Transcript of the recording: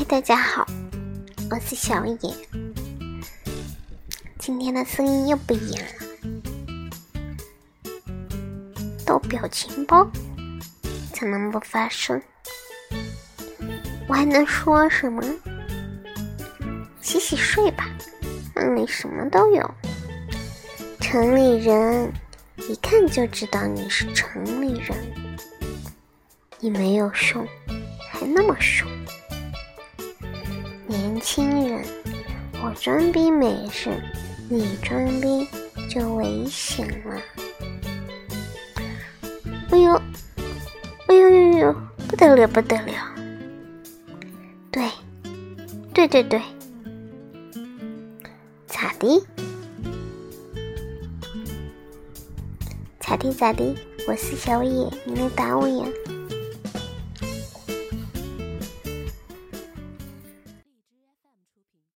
嘿，大家好，我是小野。今天的声音又不一样了，逗表情包才能不发声。我还能说什么？洗洗睡吧，梦里什么都有。城里人一看就知道你是城里人，你没有凶，还那么凶。年轻人，我装逼没事，你装逼就危险了。哎呦，哎呦呦呦，不得了不得了！对，对对对，咋的？咋的咋的？我是小野，你来打我呀？